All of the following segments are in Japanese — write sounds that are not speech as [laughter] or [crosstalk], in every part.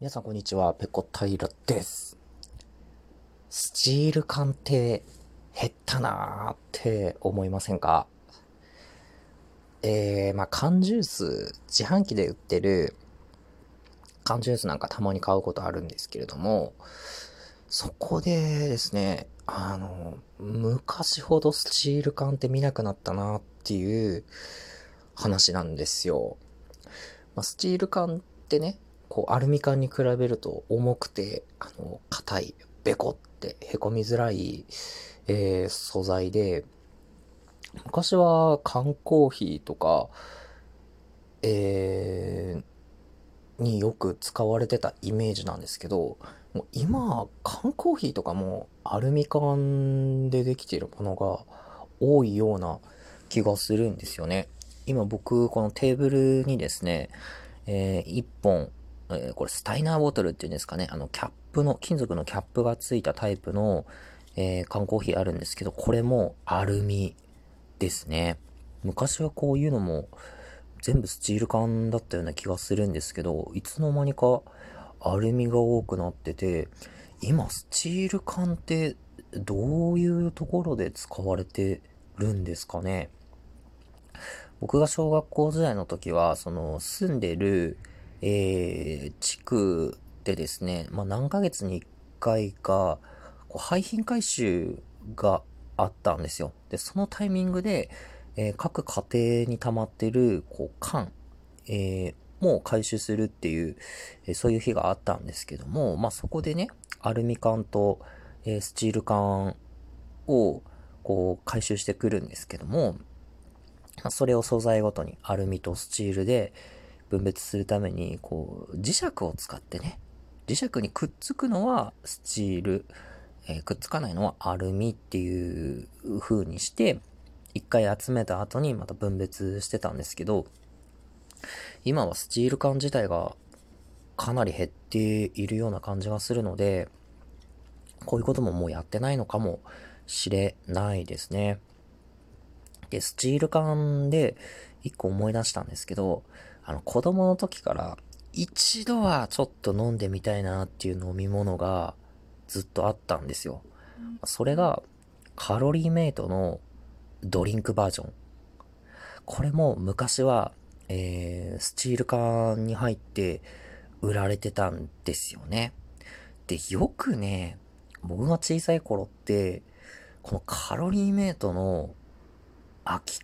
皆さんこんにちは、ペコ平です。スチール缶って減ったなーって思いませんか？えー、まあ缶ジュース、自販機で売ってる缶ジュースなんかたまに買うことあるんですけれども、そこでですね、あの、昔ほどスチール缶って見なくなったなっていう話なんですよ。まあ、スチール缶ってね、こう、アルミ缶に比べると重くて、あの、硬い、ベコって凹みづらい、えー、素材で、昔は缶コーヒーとか、えー、によく使われてたイメージなんですけど、もう今、缶コーヒーとかもアルミ缶でできているものが多いような気がするんですよね。今僕、このテーブルにですね、えー、1本、えー、これスタイナーボトルっていうんですかね、あの、キャップの、金属のキャップがついたタイプの、えー、缶コーヒーあるんですけど、これもアルミですね。昔はこういうのも全部スチール缶だったような気がするんですけど、いつの間にかアルミが多くなってて、今スチール缶ってどういうところで使われてるんですかね僕が小学校時代の時は、その住んでるえー、地区でですね、まあ、何ヶ月に1回か、こう廃品回収があったんですよ。で、そのタイミングで、えー、各家庭に溜まってる、こう、缶、えー、もう回収するっていう、えー、そういう日があったんですけども、まあ、そこでね、アルミ缶と、えスチール缶を、こう、回収してくるんですけども、まあ、それを素材ごとにアルミとスチールで、分別するために、こう、磁石を使ってね、磁石にくっつくのはスチール、えー、くっつかないのはアルミっていう風にして、一回集めた後にまた分別してたんですけど、今はスチール缶自体がかなり減っているような感じがするので、こういうことももうやってないのかもしれないですね。で、スチール缶で一個思い出したんですけど、あの、子供の時から一度はちょっと飲んでみたいなっていう飲み物がずっとあったんですよ。それがカロリーメイトのドリンクバージョン。これも昔は、えー、スチール缶に入って売られてたんですよね。で、よくね、僕が小さい頃って、このカロリーメイトの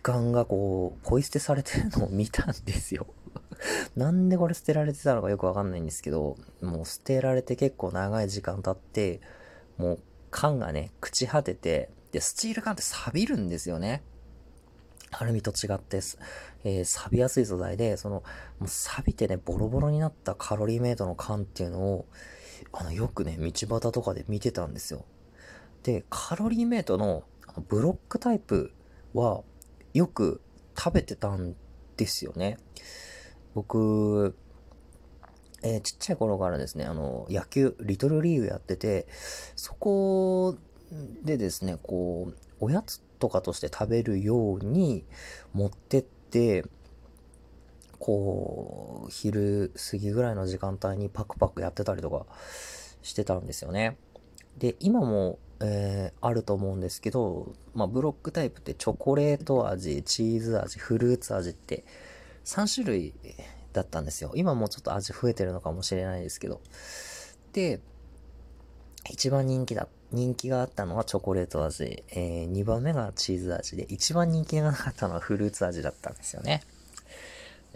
空き缶がこう、ポイ捨てされてるのを見たんですよ。[laughs] なんでこれ捨てられてたのかよくわかんないんですけど、もう捨てられて結構長い時間経って、もう缶がね、朽ち果てて、で、スチール缶って錆びるんですよね。アルミと違ってえー、錆びやすい素材で、その、もう錆びてね、ボロボロになったカロリーメイトの缶っていうのを、あの、よくね、道端とかで見てたんですよ。で、カロリーメイトのブロックタイプは、よく食べてたんですよね。僕、えー、ちっちゃい頃からですね、あの、野球、リトルリーグやってて、そこでですね、こう、おやつとかとして食べるように持ってって、こう、昼過ぎぐらいの時間帯にパクパクやってたりとかしてたんですよね。で、今も、えー、あると思うんですけど、まあ、ブロックタイプってチョコレート味、チーズ味、フルーツ味って3種類だったんですよ。今もうちょっと味増えてるのかもしれないですけど。で、一番人気だ、人気があったのはチョコレート味、えー、2番目がチーズ味で、一番人気がなかったのはフルーツ味だったんですよね。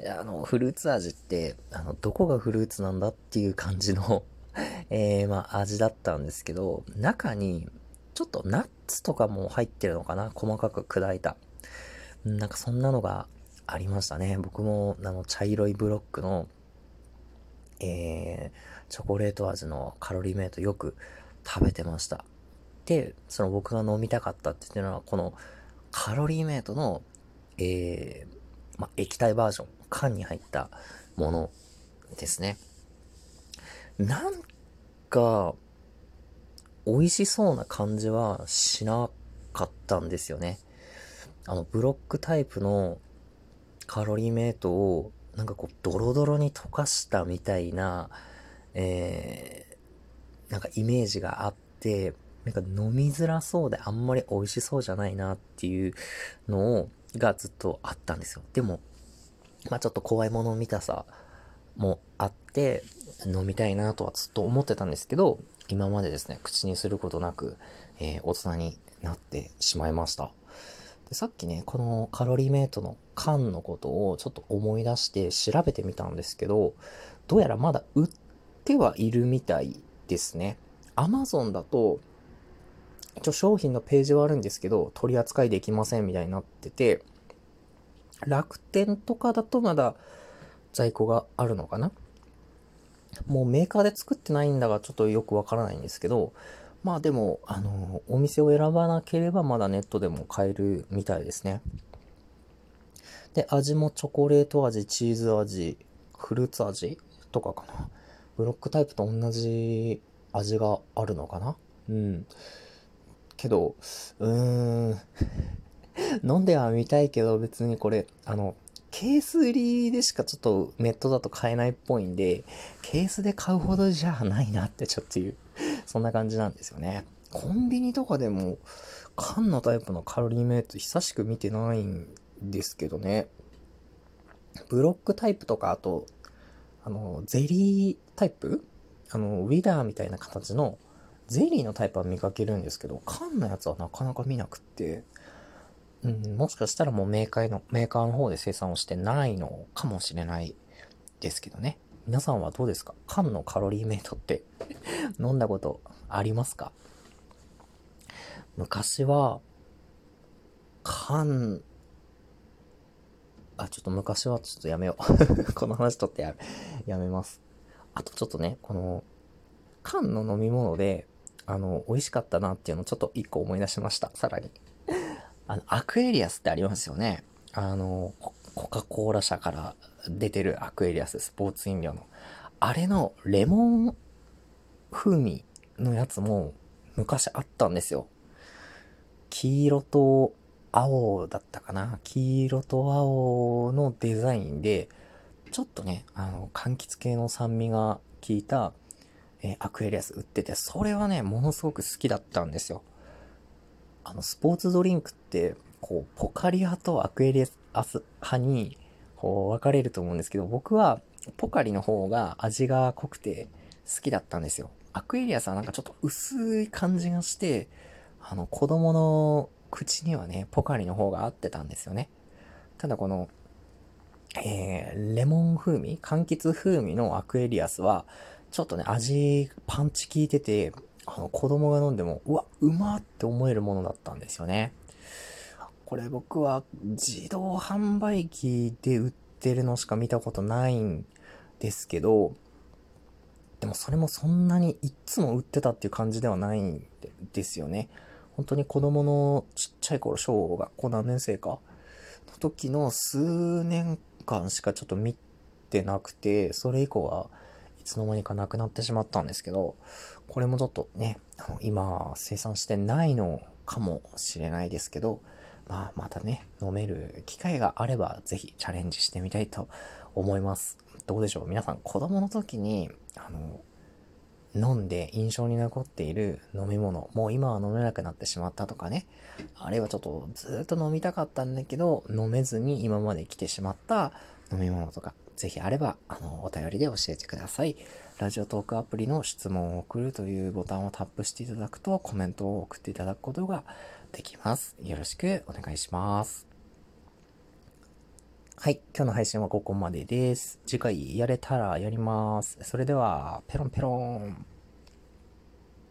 あの、フルーツ味って、あの、どこがフルーツなんだっていう感じの [laughs] えー、まあ、味だったんですけど、中に、ちょっとナッツとかも入ってるのかな？細かく砕いた。なんかそんなのがありましたね。僕も、あの、茶色いブロックの、えー、チョコレート味のカロリーメイトよく食べてました。で、その僕が飲みたかったっていうのは、このカロリーメイトの、えー、ま、液体バージョン、缶に入ったものですね。なんか、美味しそうな感じはしなかったんですよね。あの、ブロックタイプのカロリーメイトを、なんかこう、ドロドロに溶かしたみたいな、えー、なんかイメージがあって、なんか飲みづらそうであんまり美味しそうじゃないなっていうのを、がずっとあったんですよ。でも、まあちょっと怖いもの見たさもあって、飲みたいなとはずっと思ってたんですけど、今までですね、口にすることなく、えー、大人になってしまいました。でさっきね、このカロリーメイトの缶のことをちょっと思い出して調べてみたんですけど、どうやらまだ売ってはいるみたいですね。アマゾンだと、一応商品のページはあるんですけど、取り扱いできませんみたいになってて、楽天とかだとまだ在庫があるのかな？もうメーカーで作ってないんだがちょっとよくわからないんですけど、まあでも、あの、お店を選ばなければまだネットでも買えるみたいですね。で、味もチョコレート味、チーズ味、フルーツ味とかかな。ブロックタイプと同じ味があるのかなうん。けど、うーん。[laughs] 飲んではみたいけど別にこれ、あの、ケース売りでしかちょっとネットだと買えないっぽいんで、ケースで買うほどじゃないなってちょっという、そんな感じなんですよね。コンビニとかでも、缶のタイプのカロリーメイト久しく見てないんですけどね。ブロックタイプとか、あと、あの、ゼリータイプ？あの、ウィダーみたいな形のゼリーのタイプは見かけるんですけど、缶のやつはなかなか見なくって、うん、もしかしたらもうメーカーの、メーカーの方で生産をしてないのかもしれないですけどね。皆さんはどうですか？缶のカロリーメイトって [laughs] 飲んだことありますか？昔は、缶、あ、ちょっと昔はちょっとやめよう [laughs] この話とってややめます。あとちょっとね、この、缶の飲み物で、あの、美味しかったなっていうのをちょっと一個思い出しました。さらに。あの、アクエリアスってありますよね。あの、コカ・コーラ社から出てるアクエリアス、スポーツ飲料の。あれのレモン風味のやつも昔あったんですよ。黄色と青だったかな黄色と青のデザインで、ちょっとね、あの、柑橘系の酸味が効いた、えー、アクエリアス売ってて、それはね、ものすごく好きだったんですよ。あの、スポーツドリンクって、こう、ポカリ派とアクエリアス派に、こう、分かれると思うんですけど、僕は、ポカリの方が味が濃くて好きだったんですよ。アクエリアスはなんかちょっと薄い感じがして、あの、子供の口にはね、ポカリの方が合ってたんですよね。ただこの、えー、レモン風味柑橘風味のアクエリアスは、ちょっとね、味、パンチ効いてて、あの、子供が飲んでも、うわ、うまって思えるものだったんですよね。これ僕は自動販売機で売ってるのしか見たことないんですけど、でもそれもそんなにいつも売ってたっていう感じではないんですよね。本当に子供のちっちゃい頃、小学校何年生かの時の数年間しかちょっと見てなくて、それ以降はいつの間にかなくなってしまったんですけど、これもちょっとね、あの今生産してないのかもしれないですけど、まあまたね、飲める機会があればぜひチャレンジしてみたいと思います。どうでしょう？皆さん子供の時に、あの、飲んで印象に残っている飲み物、もう今は飲めなくなってしまったとかね、あるいはちょっとずっと飲みたかったんだけど、飲めずに今まで来てしまった飲み物とか、ぜひあれば、あの、お便りで教えてください。ラジオトークアプリの質問を送るというボタンをタップしていただくと、コメントを送っていただくことができます。よろしくお願いします。はい。今日の配信はここまでです。次回やれたらやります。それでは、ペロンペロン。